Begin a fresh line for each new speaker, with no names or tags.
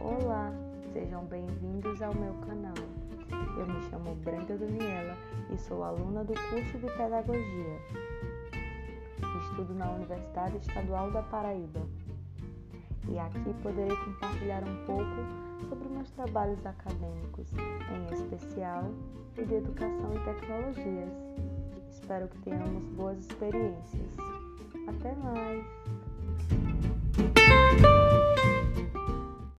Olá, sejam bem-vindos ao meu canal. Eu me chamo Brenda Daniela e sou aluna do curso de Pedagogia. Estudo na Universidade Estadual da Paraíba. E aqui poderei compartilhar um pouco sobre meus trabalhos acadêmicos, em especial o de Educação e Tecnologias. Espero que tenhamos boas experiências. Até mais!